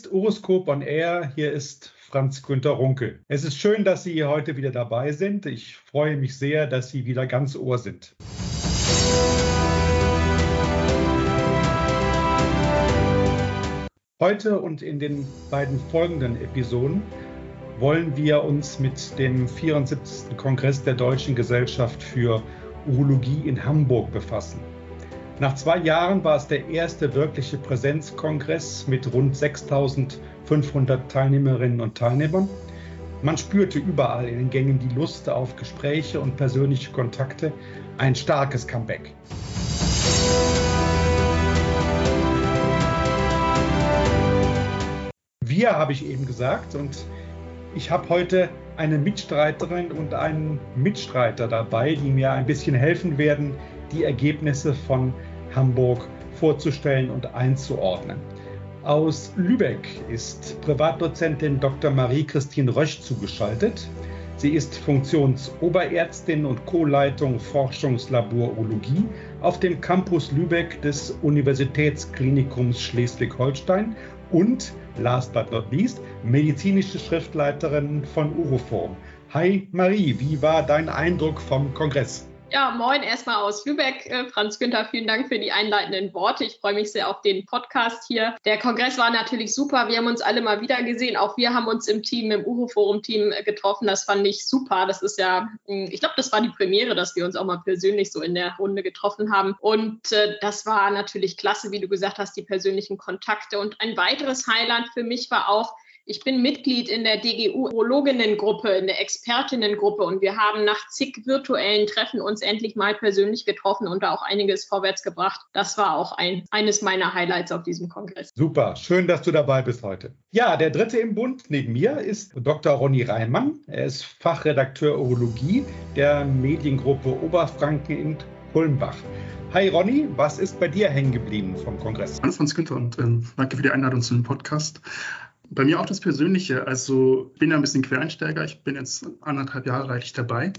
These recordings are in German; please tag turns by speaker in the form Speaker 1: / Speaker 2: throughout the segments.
Speaker 1: Ist Horoskop on Air, hier ist Franz Günter Runkel. Es ist schön, dass Sie heute wieder dabei sind. Ich freue mich sehr, dass Sie wieder ganz Ohr sind. Heute und in den beiden folgenden Episoden wollen wir uns mit dem 74. Kongress der Deutschen Gesellschaft für Urologie in Hamburg befassen. Nach zwei Jahren war es der erste wirkliche Präsenzkongress mit rund 6500 Teilnehmerinnen und Teilnehmern. Man spürte überall in den Gängen die Lust auf Gespräche und persönliche Kontakte, ein starkes Comeback. Wir habe ich eben gesagt und ich habe heute eine Mitstreiterin und einen Mitstreiter dabei, die mir ein bisschen helfen werden, die Ergebnisse von Hamburg vorzustellen und einzuordnen. Aus Lübeck ist Privatdozentin Dr. Marie-Christine Rösch zugeschaltet. Sie ist Funktionsoberärztin und Co-Leitung Forschungslabor Urologie auf dem Campus Lübeck des Universitätsklinikums Schleswig-Holstein und, last but not least, medizinische Schriftleiterin von Uroform. Hi Marie, wie war dein Eindruck vom Kongress?
Speaker 2: Ja, moin erstmal aus Lübeck. Äh, Franz Günther, vielen Dank für die einleitenden Worte. Ich freue mich sehr auf den Podcast hier. Der Kongress war natürlich super. Wir haben uns alle mal wieder gesehen. Auch wir haben uns im Team, im Uhu-Forum-Team äh, getroffen. Das fand ich super. Das ist ja, hm, ich glaube, das war die Premiere, dass wir uns auch mal persönlich so in der Runde getroffen haben. Und äh, das war natürlich klasse, wie du gesagt hast, die persönlichen Kontakte. Und ein weiteres Highlight für mich war auch, ich bin Mitglied in der DGU-Urologinnengruppe, in der Expertinnengruppe und wir haben nach zig virtuellen Treffen uns endlich mal persönlich getroffen und da auch einiges vorwärts gebracht. Das war auch ein, eines meiner Highlights auf diesem Kongress.
Speaker 1: Super, schön, dass du dabei bist heute. Ja, der dritte im Bund neben mir ist Dr. Ronny Reimann. Er ist Fachredakteur Urologie der Mediengruppe Oberfranken in Kulmbach. Hi Ronny, was ist bei dir hängen geblieben vom Kongress?
Speaker 3: Hallo Franz Günther und ähm, danke für die Einladung zu dem Podcast. Bei mir auch das Persönliche. Also ich bin ja ein bisschen Quereinsteiger. Ich bin jetzt anderthalb Jahre eigentlich dabei.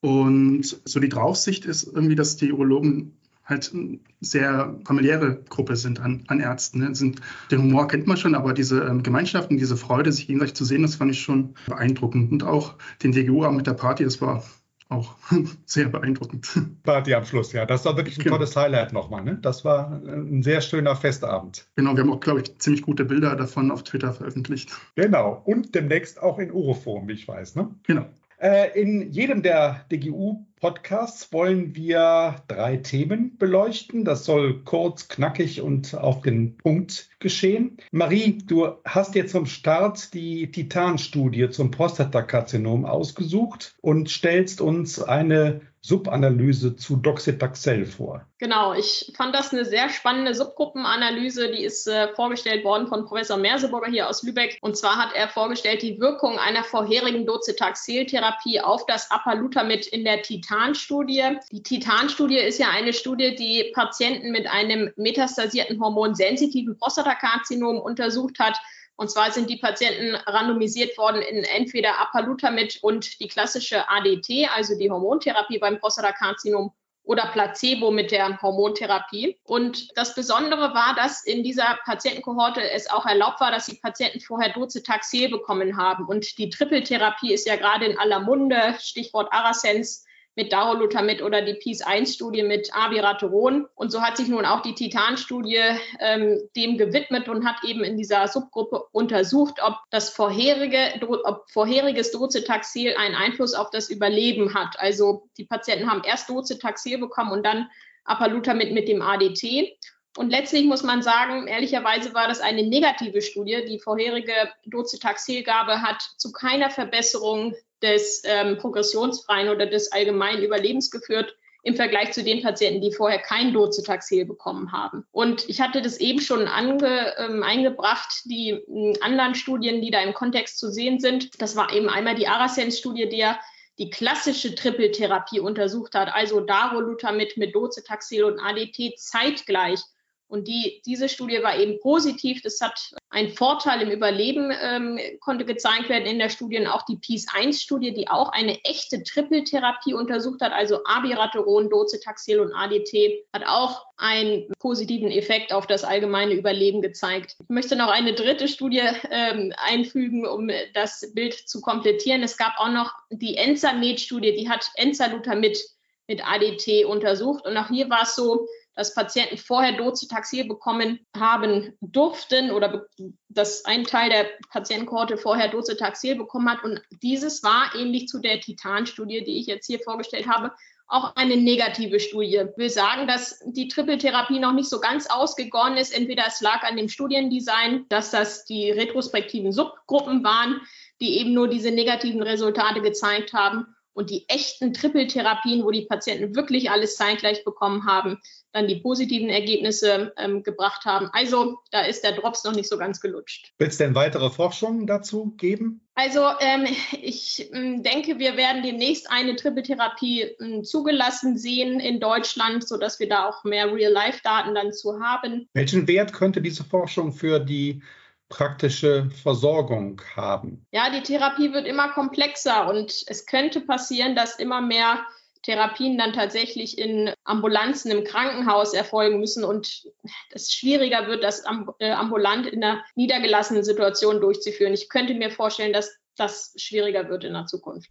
Speaker 3: Und so die Draufsicht ist irgendwie, dass die Urologen halt eine sehr familiäre Gruppe sind an, an Ärzten. Ne? Sind, den Humor kennt man schon, aber diese ähm, Gemeinschaften, diese Freude, sich gegenseitig zu sehen, das fand ich schon beeindruckend. Und auch den DGU-Abend mit der Party, das war auch sehr beeindruckend.
Speaker 1: Party am Schluss, ja. Das war wirklich ein genau. tolles Highlight nochmal. Ne? Das war ein sehr schöner Festabend.
Speaker 3: Genau, wir haben auch, glaube ich, ziemlich gute Bilder davon auf Twitter veröffentlicht.
Speaker 1: Genau, und demnächst auch in Uroform, wie ich weiß. Ne?
Speaker 3: Genau.
Speaker 1: Äh, in jedem der DGU Podcasts wollen wir drei Themen beleuchten. Das soll kurz, knackig und auf den Punkt geschehen. Marie, du hast jetzt zum Start die Titan-Studie zum Prostatakarzinom ausgesucht und stellst uns eine Subanalyse zu Doxetaxel vor.
Speaker 2: Genau, ich fand das eine sehr spannende Subgruppenanalyse. Die ist äh, vorgestellt worden von Professor Merseburger hier aus Lübeck. Und zwar hat er vorgestellt die Wirkung einer vorherigen Docetaxel-Therapie auf das Apalutamid in der Titan-Studie. Die Titan-Studie ist ja eine Studie, die Patienten mit einem metastasierten hormonsensitiven Prostatakarzinom untersucht hat und zwar sind die Patienten randomisiert worden in entweder Apalutamid und die klassische ADT, also die Hormontherapie beim Prostatakarzinom, oder Placebo mit der Hormontherapie. Und das Besondere war, dass in dieser Patientenkohorte es auch erlaubt war, dass die Patienten vorher Docetaxel bekommen haben. Und die Trippeltherapie ist ja gerade in aller Munde, Stichwort Arasens mit Darolutamid oder die PIS-1-Studie mit Abiraterol. Und so hat sich nun auch die Titan-Studie ähm, dem gewidmet und hat eben in dieser Subgruppe untersucht, ob das vorherige, ob vorheriges Docetaxel einen Einfluss auf das Überleben hat. Also die Patienten haben erst Docetaxel bekommen und dann Apalutamid mit dem ADT. Und letztlich muss man sagen, ehrlicherweise war das eine negative Studie. Die vorherige Docetaxelgabe hat zu keiner Verbesserung des ähm, progressionsfreien oder des allgemeinen Überlebens geführt im Vergleich zu den Patienten, die vorher kein Docetaxel bekommen haben. Und ich hatte das eben schon ange, ähm, eingebracht, die äh, anderen Studien, die da im Kontext zu sehen sind. Das war eben einmal die Arasens-Studie, der die klassische Trippeltherapie untersucht hat, also Darolutamid mit Docetaxel und ADT zeitgleich Und die, diese Studie war eben positiv. Das hat einen Vorteil im Überleben, ähm, konnte gezeigt werden in der Studie. Und auch die PIS-1-Studie, die auch eine echte Trippeltherapie untersucht hat, also Abiraterol, Docetaxel und ADT, hat auch einen positiven Effekt auf das allgemeine Überleben gezeigt. Ich möchte noch eine dritte Studie ähm, einfügen, um das Bild zu komplettieren. Es gab auch noch die Enzamed-Studie, die hat Enzalutamid mit ADT untersucht. Und auch hier war es so, dass Patienten vorher Docetaxel bekommen haben durften oder dass ein Teil der Patientenkohorte vorher Docetaxel bekommen hat. Und dieses war ähnlich zu der Titan-Studie, die ich jetzt hier vorgestellt habe, auch eine negative Studie. Wir sagen, dass die Trippeltherapie noch nicht so ganz ausgegoren ist. Entweder es lag an dem Studiendesign, dass das die retrospektiven Subgruppen waren, die eben nur diese negativen Resultate gezeigt haben und die echten Trippeltherapien, wo die Patienten wirklich alles zeitgleich bekommen haben, dann die positiven Ergebnisse ähm, gebracht haben. Also da ist der Drops noch nicht so ganz gelutscht.
Speaker 1: Wird es denn weitere Forschungen dazu geben?
Speaker 2: Also ähm, ich äh, denke, wir werden demnächst eine Trippeltherapie äh, zugelassen sehen in Deutschland, sodass wir da auch mehr Real-Life-Daten dann zu haben.
Speaker 1: Welchen Wert könnte diese Forschung für die praktische Versorgung haben.
Speaker 2: Ja, die Therapie wird immer komplexer und es könnte passieren, dass immer mehr Therapien dann tatsächlich in Ambulanzen im Krankenhaus erfolgen müssen und es schwieriger wird, das äh, ambulant in einer niedergelassenen Situation durchzuführen. Ich könnte mir vorstellen, dass das schwieriger wird in der Zukunft.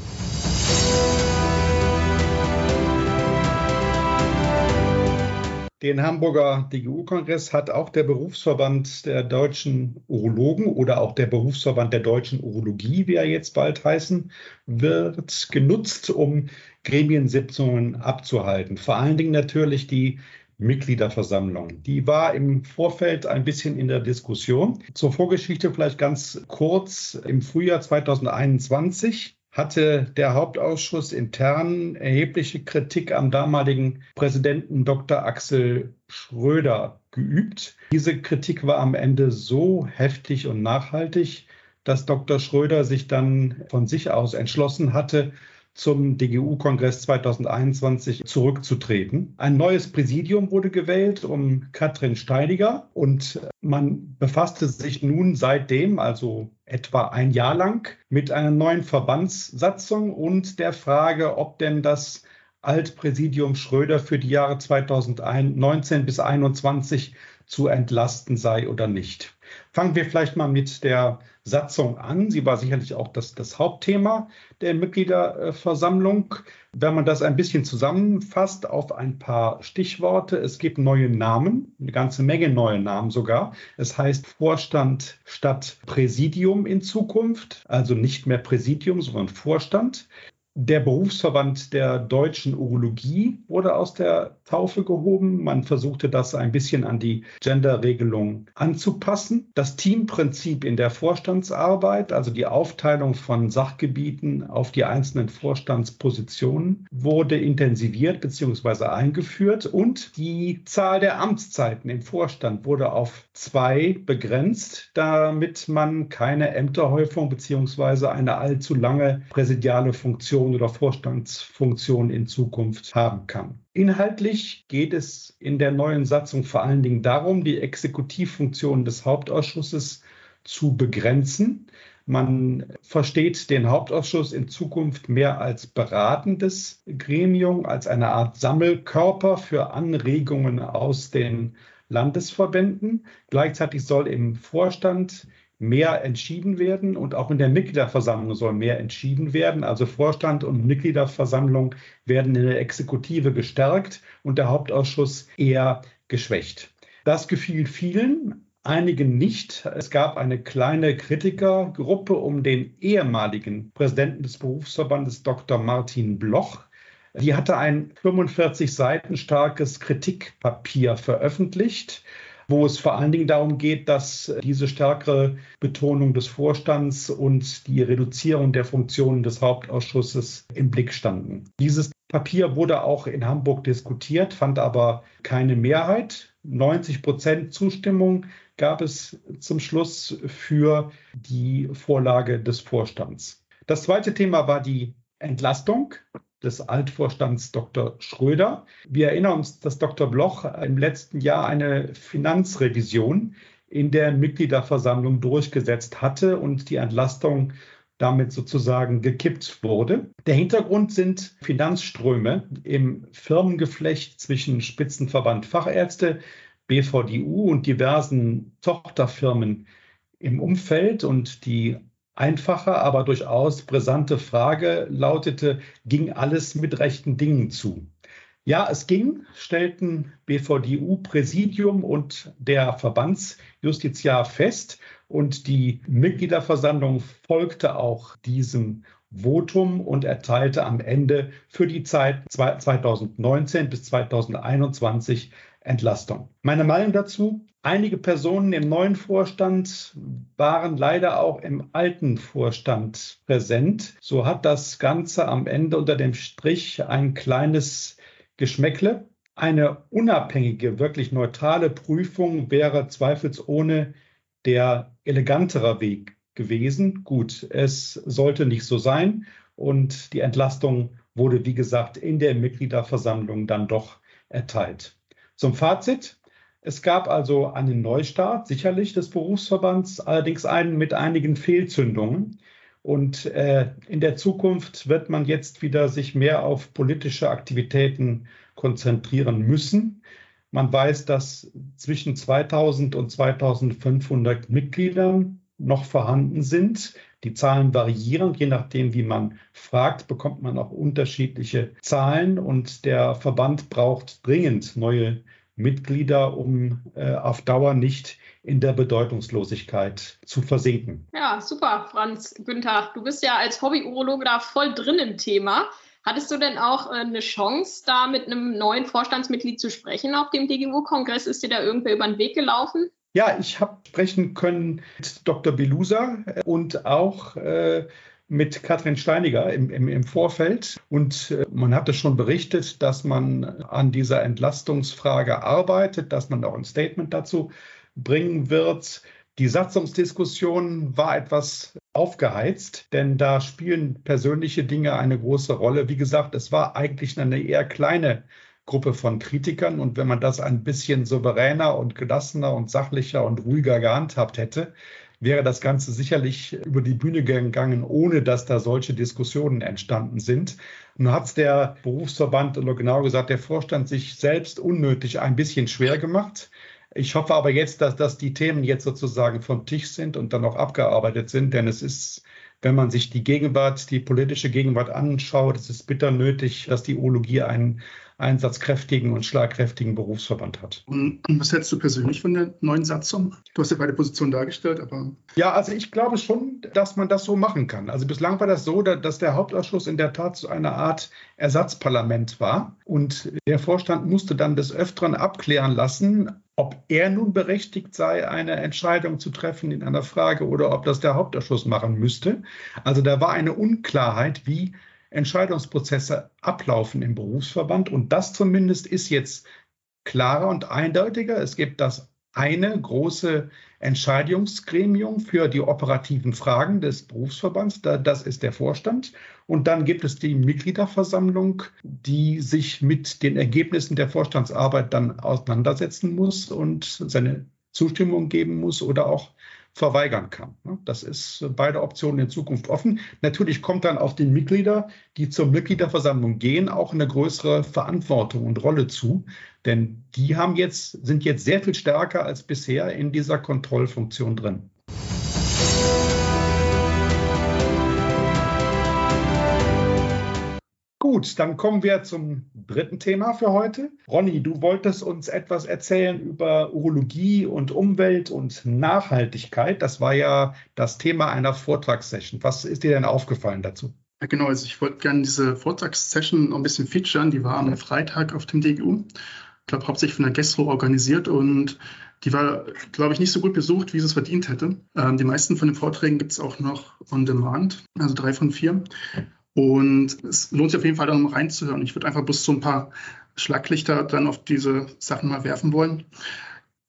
Speaker 1: Den Hamburger DGU-Kongress hat auch der Berufsverband der deutschen Urologen oder auch der Berufsverband der deutschen Urologie, wie er jetzt bald heißen wird, genutzt, um Gremiensitzungen abzuhalten. Vor allen Dingen natürlich die Mitgliederversammlung. Die war im Vorfeld ein bisschen in der Diskussion. Zur Vorgeschichte vielleicht ganz kurz. Im Frühjahr 2021 hatte der Hauptausschuss intern erhebliche Kritik am damaligen Präsidenten Dr. Axel Schröder geübt. Diese Kritik war am Ende so heftig und nachhaltig, dass Dr. Schröder sich dann von sich aus entschlossen hatte, zum DGU-Kongress 2021 zurückzutreten. Ein neues Präsidium wurde gewählt um Katrin Steidiger und man befasste sich nun seitdem, also etwa ein Jahr lang, mit einer neuen Verbandssatzung und der Frage, ob denn das Altpräsidium Schröder für die Jahre 2019 bis 2021 zu entlasten sei oder nicht. Fangen wir vielleicht mal mit der Satzung an. Sie war sicherlich auch das, das Hauptthema der Mitgliederversammlung. Wenn man das ein bisschen zusammenfasst auf ein paar Stichworte, es gibt neue Namen, eine ganze Menge neue Namen sogar. Es heißt Vorstand statt Präsidium in Zukunft, also nicht mehr Präsidium, sondern Vorstand. Der Berufsverband der deutschen Urologie wurde aus der Taufe gehoben. Man versuchte das ein bisschen an die Genderregelung anzupassen. Das Teamprinzip in der Vorstandsarbeit, also die Aufteilung von Sachgebieten auf die einzelnen Vorstandspositionen, wurde intensiviert bzw. eingeführt und die Zahl der Amtszeiten im Vorstand wurde auf zwei begrenzt, damit man keine Ämterhäufung bzw. eine allzu lange präsidiale Funktion Funktion oder Vorstandsfunktion in Zukunft haben kann. Inhaltlich geht es in der neuen Satzung vor allen Dingen darum, die Exekutivfunktion des Hauptausschusses zu begrenzen. Man versteht den Hauptausschuss in Zukunft mehr als beratendes Gremium, als eine Art Sammelkörper für Anregungen aus den Landesverbänden. Gleichzeitig soll im Vorstand mehr entschieden werden und auch in der Mitgliederversammlung soll mehr entschieden werden. Also Vorstand und Mitgliederversammlung werden in der Exekutive gestärkt und der Hauptausschuss eher geschwächt. Das gefiel vielen, einigen nicht. Es gab eine kleine Kritikergruppe um den ehemaligen Präsidenten des Berufsverbandes Dr. Martin Bloch. Die hatte ein 45 Seiten starkes Kritikpapier veröffentlicht wo es vor allen Dingen darum geht, dass diese stärkere Betonung des Vorstands und die Reduzierung der Funktionen des Hauptausschusses im Blick standen. Dieses Papier wurde auch in Hamburg diskutiert, fand aber keine Mehrheit. 90 Prozent Zustimmung gab es zum Schluss für die Vorlage des Vorstands. Das zweite Thema war die Entlastung. Des Altvorstands Dr. Schröder. Wir erinnern uns, dass Dr. Bloch im letzten Jahr eine Finanzrevision in der Mitgliederversammlung durchgesetzt hatte und die Entlastung damit sozusagen gekippt wurde. Der Hintergrund sind Finanzströme im Firmengeflecht zwischen Spitzenverband Fachärzte, BVDU und diversen Tochterfirmen im Umfeld. Und die einfache, aber durchaus brisante Frage lautete, ging alles mit rechten Dingen zu? Ja, es ging, stellten BVDU-Präsidium und der Verbandsjustiziar fest. Und die Mitgliederversammlung folgte auch diesem Votum und erteilte am Ende für die Zeit 2019 bis 2021 Entlastung. Meine Meinung dazu, einige Personen im neuen Vorstand waren leider auch im alten Vorstand präsent. So hat das Ganze am Ende unter dem Strich ein kleines Geschmäckle. Eine unabhängige, wirklich neutrale Prüfung wäre zweifelsohne der elegantere Weg gewesen. Gut, es sollte nicht so sein und die Entlastung wurde, wie gesagt, in der Mitgliederversammlung dann doch erteilt. Zum Fazit. Es gab also einen Neustart, sicherlich des Berufsverbands, allerdings einen mit einigen Fehlzündungen. Und äh, in der Zukunft wird man jetzt wieder sich mehr auf politische Aktivitäten konzentrieren müssen. Man weiß, dass zwischen 2000 und 2500 Mitgliedern noch vorhanden sind. Die Zahlen variieren, je nachdem, wie man fragt, bekommt man auch unterschiedliche Zahlen und der Verband braucht dringend neue Mitglieder, um äh, auf Dauer nicht in der Bedeutungslosigkeit zu versinken.
Speaker 2: Ja, super, Franz Günther. Du bist ja als Hobby-Urologe da voll drin im Thema. Hattest du denn auch äh, eine Chance, da mit einem neuen Vorstandsmitglied zu sprechen auf dem DGU-Kongress? Ist dir da irgendwer über den Weg gelaufen?
Speaker 1: Ja, ich habe sprechen können mit Dr. Belusa und auch äh, mit Katrin Steiniger im, im, im Vorfeld. Und äh, man hatte schon berichtet, dass man an dieser Entlastungsfrage arbeitet, dass man auch ein Statement dazu bringen wird. Die Satzungsdiskussion war etwas aufgeheizt, denn da spielen persönliche Dinge eine große Rolle. Wie gesagt, es war eigentlich eine eher kleine Gruppe von Kritikern. Und wenn man das ein bisschen souveräner und gelassener und sachlicher und ruhiger gehandhabt hätte, wäre das Ganze sicherlich über die Bühne gegangen, ohne dass da solche Diskussionen entstanden sind. Nun hat es der Berufsverband, oder genau gesagt, der Vorstand sich selbst unnötig ein bisschen schwer gemacht. Ich hoffe aber jetzt, dass, dass die Themen jetzt sozusagen vom Tisch sind und dann auch abgearbeitet sind, denn es ist wenn man sich die Gegenwart, die politische Gegenwart anschaut, es ist bitter nötig, dass die Urologie einen einsatzkräftigen und schlagkräftigen Berufsverband hat.
Speaker 3: Und was hältst du persönlich von der neuen Satzung? Du hast ja beide Positionen dargestellt, aber.
Speaker 1: Ja, also ich glaube schon, dass man das so machen kann. Also bislang war das so, dass der Hauptausschuss in der Tat so eine Art Ersatzparlament war. Und der Vorstand musste dann des Öfteren abklären lassen, ob er nun berechtigt sei, eine Entscheidung zu treffen in einer Frage oder ob das der Hauptausschuss machen müsste. Also da war eine Unklarheit, wie Entscheidungsprozesse ablaufen im Berufsverband. Und das zumindest ist jetzt klarer und eindeutiger. Es gibt das eine große Entscheidungsgremium für die operativen Fragen des Berufsverbands. Das ist der Vorstand. Und dann gibt es die Mitgliederversammlung, die sich mit den Ergebnissen der Vorstandsarbeit dann auseinandersetzen muss und seine Zustimmung geben muss oder auch verweigern kann. Das ist beide Optionen in Zukunft offen. Natürlich kommt dann auf die Mitglieder, die zur Mitgliederversammlung gehen, auch eine größere Verantwortung und Rolle zu. Denn die haben jetzt, sind jetzt sehr viel stärker als bisher in dieser Kontrollfunktion drin. Gut, dann kommen wir zum dritten Thema für heute. Ronny, du wolltest uns etwas erzählen über Urologie und Umwelt und Nachhaltigkeit. Das war ja das Thema einer Vortragssession. Was ist dir denn aufgefallen dazu?
Speaker 3: Ja, genau, also ich wollte gerne diese Vortragssession noch ein bisschen featuren. Die war am Freitag auf dem DGU. Ich glaube, hauptsächlich von der Gastro organisiert und die war, glaube ich, nicht so gut besucht, wie sie es verdient hätte. Ähm, die meisten von den Vorträgen gibt es auch noch on demand, also drei von vier. Und es lohnt sich auf jeden Fall, da mal reinzuhören. Ich würde einfach bloß so ein paar Schlaglichter dann auf diese Sachen mal werfen wollen.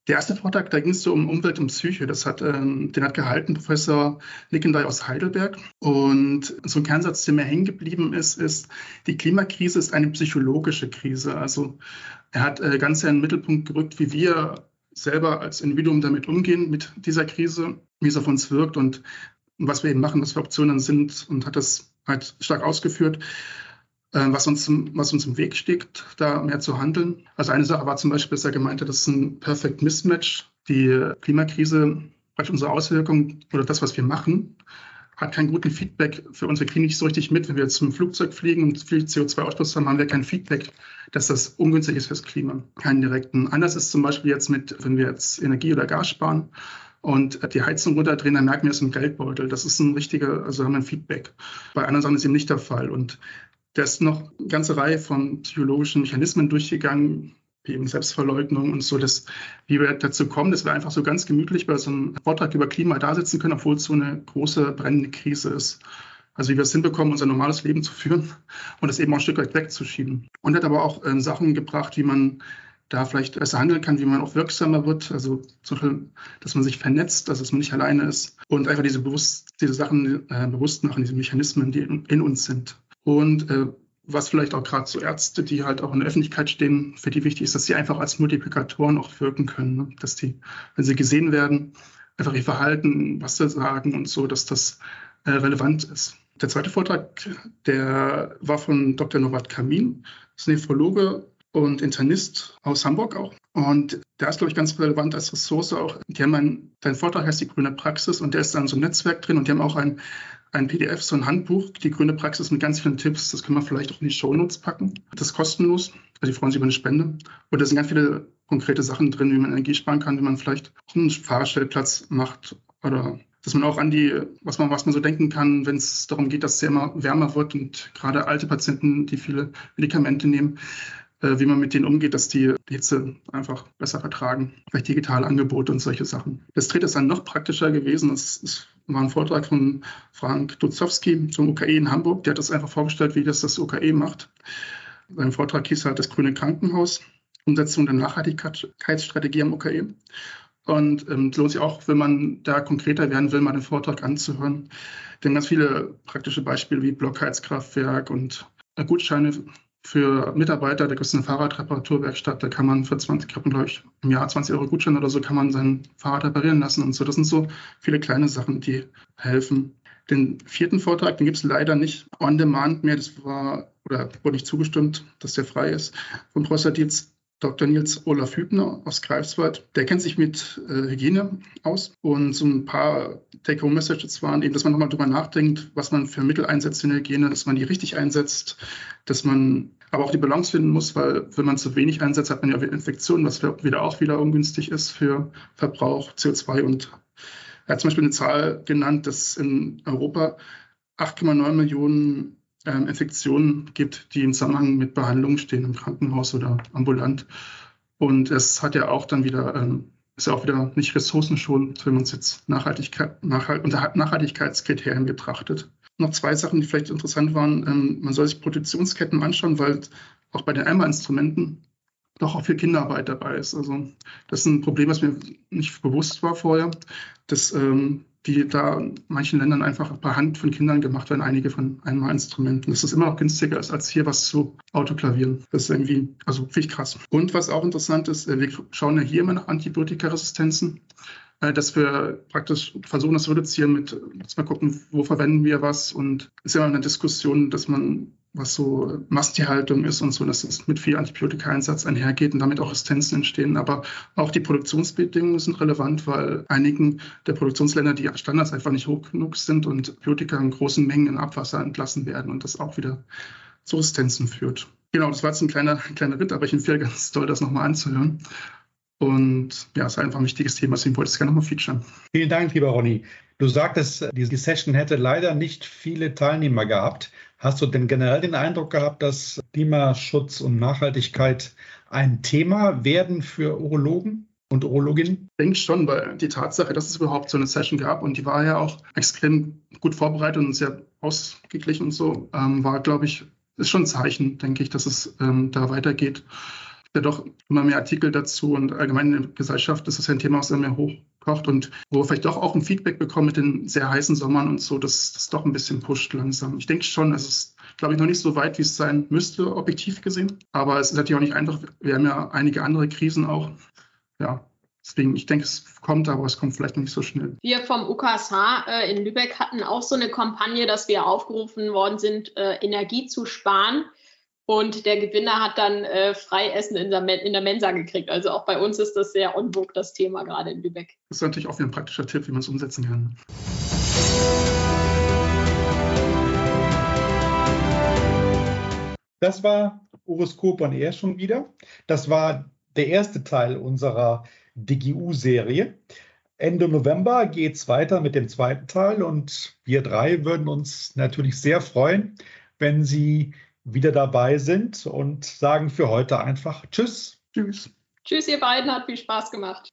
Speaker 3: Der erste Vortrag, da ging es so um Umwelt und Psyche. Das hat, ähm, den hat gehalten Professor Nickendey aus Heidelberg. Und so ein Kernsatz, der mir hängen geblieben ist, ist, die Klimakrise ist eine psychologische Krise. Also er hat äh, ganz in den Mittelpunkt gerückt, wie wir selber als Individuum damit umgehen, mit dieser Krise, wie es auf uns wirkt und was wir eben machen, was für Optionen sind und hat das halt stark ausgeführt. Äh, was uns, was uns im Weg steht, da mehr zu handeln. Also eine Sache war zum Beispiel, dass er gemeint hat, das ist ein Perfect Mismatch. Die Klimakrise, praktisch unsere Auswirkungen oder das, was wir machen, hat keinen guten Feedback für uns. Wir kriegen nicht so richtig mit, wenn wir zum Flugzeug fliegen und viel CO2-Ausstoß haben, haben wir kein Feedback, dass das ungünstig ist fürs Klima. Keinen direkten. Anders ist zum Beispiel jetzt mit, wenn wir jetzt Energie oder Gas sparen und die Heizung runterdrehen, dann merken wir es im Geldbeutel. Das ist ein richtiger, also haben wir ein Feedback. Bei anderen Sachen ist eben nicht der Fall. Und der ist noch eine ganze Reihe von psychologischen Mechanismen durchgegangen, wie eben Selbstverleugnung und so, dass, wie wir dazu kommen, dass wir einfach so ganz gemütlich bei so einem Vortrag über Klima da sitzen können, obwohl es so eine große brennende Krise ist. Also wie wir es hinbekommen, unser normales Leben zu führen und das eben auch ein Stück weit wegzuschieben. Und hat aber auch äh, Sachen gebracht, wie man da vielleicht besser handeln kann, wie man auch wirksamer wird. Also zum Beispiel, dass man sich vernetzt, also dass man nicht alleine ist und einfach diese, bewusst, diese Sachen äh, bewusst machen, diese Mechanismen, die in, in uns sind. Und äh, was vielleicht auch gerade so Ärzte, die halt auch in der Öffentlichkeit stehen, für die wichtig ist, dass sie einfach als Multiplikatoren auch wirken können. Ne? Dass die, wenn sie gesehen werden, einfach ihr Verhalten, was sie sagen und so, dass das äh, relevant ist. Der zweite Vortrag, der war von Dr. Novat Kamin, das ist Nephrologe und Internist aus Hamburg auch. Und der ist, glaube ich, ganz relevant als Ressource auch. Die haben einen, dein Vortrag heißt die grüne Praxis und der ist dann so ein Netzwerk drin und die haben auch ein ein PDF, so ein Handbuch, die grüne Praxis mit ganz vielen Tipps. Das können wir vielleicht auch in die Shownotes packen. Das ist kostenlos. Also die freuen sich über eine Spende. Und da sind ganz viele konkrete Sachen drin, wie man Energie sparen kann, wie man vielleicht einen Fahrstellplatz macht oder dass man auch an die, was man, was man so denken kann, wenn es darum geht, dass es immer wärmer wird und gerade alte Patienten, die viele Medikamente nehmen, wie man mit denen umgeht, dass die Hitze einfach besser vertragen. Vielleicht digitale Angebote und solche Sachen. Das Dritte ist dann noch praktischer gewesen. Es, war ein Vortrag von Frank Duzowski zum UKE in Hamburg. Der hat das einfach vorgestellt, wie das das UKE macht. Sein Vortrag hieß halt das Grüne Krankenhaus, Umsetzung der Nachhaltigkeitsstrategie am UKE. Und ähm, lohnt sich auch, wenn man da konkreter werden will, mal den Vortrag anzuhören. Denn ganz viele praktische Beispiele wie Blockheizkraftwerk und Gutscheine für Mitarbeiter, da gibt es eine Fahrradreparaturwerkstatt, da kann man für 20, glaube ich, im Jahr 20 Euro Gutschein oder so, kann man sein Fahrrad reparieren lassen und so. Das sind so viele kleine Sachen, die helfen. Den vierten Vortrag, den gibt es leider nicht on demand mehr. Das war, oder wurde nicht zugestimmt, dass der frei ist, von Professor Dietz Dr. Nils Olaf Hübner aus Greifswald, der kennt sich mit äh, Hygiene aus und so ein paar Take-Home-Messages waren eben, dass man nochmal drüber nachdenkt, was man für Mittel einsetzt in der Hygiene, dass man die richtig einsetzt, dass man aber auch die Balance finden muss, weil wenn man zu wenig einsetzt, hat man ja wieder Infektionen, was wieder auch wieder ungünstig ist für Verbrauch, CO2 und er hat zum Beispiel eine Zahl genannt, dass in Europa 8,9 Millionen Infektionen gibt, die im Zusammenhang mit Behandlungen stehen im Krankenhaus oder ambulant. Und es hat ja auch dann wieder, ähm, ist ja auch wieder nicht ressourcenschonend, wenn man es jetzt Nachhaltigkeit, Nachhalt, unter Nachhaltigkeitskriterien betrachtet. Noch zwei Sachen, die vielleicht interessant waren. Ähm, man soll sich Produktionsketten anschauen, weil auch bei den Eimer-Instrumenten doch auch viel Kinderarbeit dabei ist. Also das ist ein Problem, was mir nicht bewusst war vorher, dass ähm, die da in manchen Ländern einfach per Hand von Kindern gemacht werden, einige von Einmalinstrumenten. Das ist immer noch günstiger ist, als hier was zu autoklavieren. Das ist irgendwie, also finde ich krass. Und was auch interessant ist, äh, wir schauen ja hier immer nach Antibiotikaresistenzen äh, dass wir praktisch versuchen, das zu reduzieren mit, wir gucken, wo verwenden wir was. Und es ist ja immer eine Diskussion, dass man was so Masttierhaltung ist und so, dass es mit viel Antibiotika-Einsatz einhergeht und damit auch Resistenzen entstehen. Aber auch die Produktionsbedingungen sind relevant, weil einigen der Produktionsländer die Standards einfach nicht hoch genug sind und Antibiotika in großen Mengen in Abwasser entlassen werden und das auch wieder zu Resistenzen führt. Genau, das war jetzt ein kleiner, kleiner Ritt, aber ich empfehle ganz toll, das nochmal anzuhören. Und ja, es ist einfach ein wichtiges Thema, deswegen wollte ich es gerne nochmal featuren.
Speaker 1: Vielen Dank, lieber Ronny. Du sagtest, diese Session hätte leider nicht viele Teilnehmer gehabt. Hast du denn generell den Eindruck gehabt, dass Klimaschutz und Nachhaltigkeit ein Thema werden für Urologen? und Urologinnen?
Speaker 3: Ich denke schon, weil die Tatsache, dass es überhaupt so eine Session gab und die war ja auch extrem gut vorbereitet und sehr ausgeglichen und so, ähm, war, glaube ich, ist schon ein Zeichen, denke ich, dass es ähm, da weitergeht ja doch immer mehr Artikel dazu und allgemein in der Gesellschaft ist das ja ein Thema, was immer mehr hochkocht und wo wir vielleicht doch auch ein Feedback bekommen mit den sehr heißen Sommern und so, dass das doch ein bisschen pusht langsam. Ich denke schon, es ist, glaube ich, noch nicht so weit, wie es sein müsste, objektiv gesehen. Aber es ist natürlich auch nicht einfach. Wir haben ja einige andere Krisen auch. Ja, Deswegen, ich denke, es kommt, aber es kommt vielleicht nicht so schnell.
Speaker 2: Wir vom UKSH äh, in Lübeck hatten auch so eine Kampagne, dass wir aufgerufen worden sind, äh, Energie zu sparen. Und der Gewinner hat dann äh, Freiessen in der, in der, Mensa gekriegt. Also auch bei uns ist das sehr on vogue, das Thema gerade in Lübeck.
Speaker 3: Das ist natürlich auch wieder ein praktischer Tipp, wie man es umsetzen kann.
Speaker 1: Das war Horoskop on Air schon wieder. Das war der erste Teil unserer DGU-Serie. Ende November geht es weiter mit dem zweiten Teil und wir drei würden uns natürlich sehr freuen, wenn Sie wieder dabei sind und sagen für heute einfach Tschüss.
Speaker 2: Tschüss. Tschüss, ihr beiden, hat viel Spaß gemacht.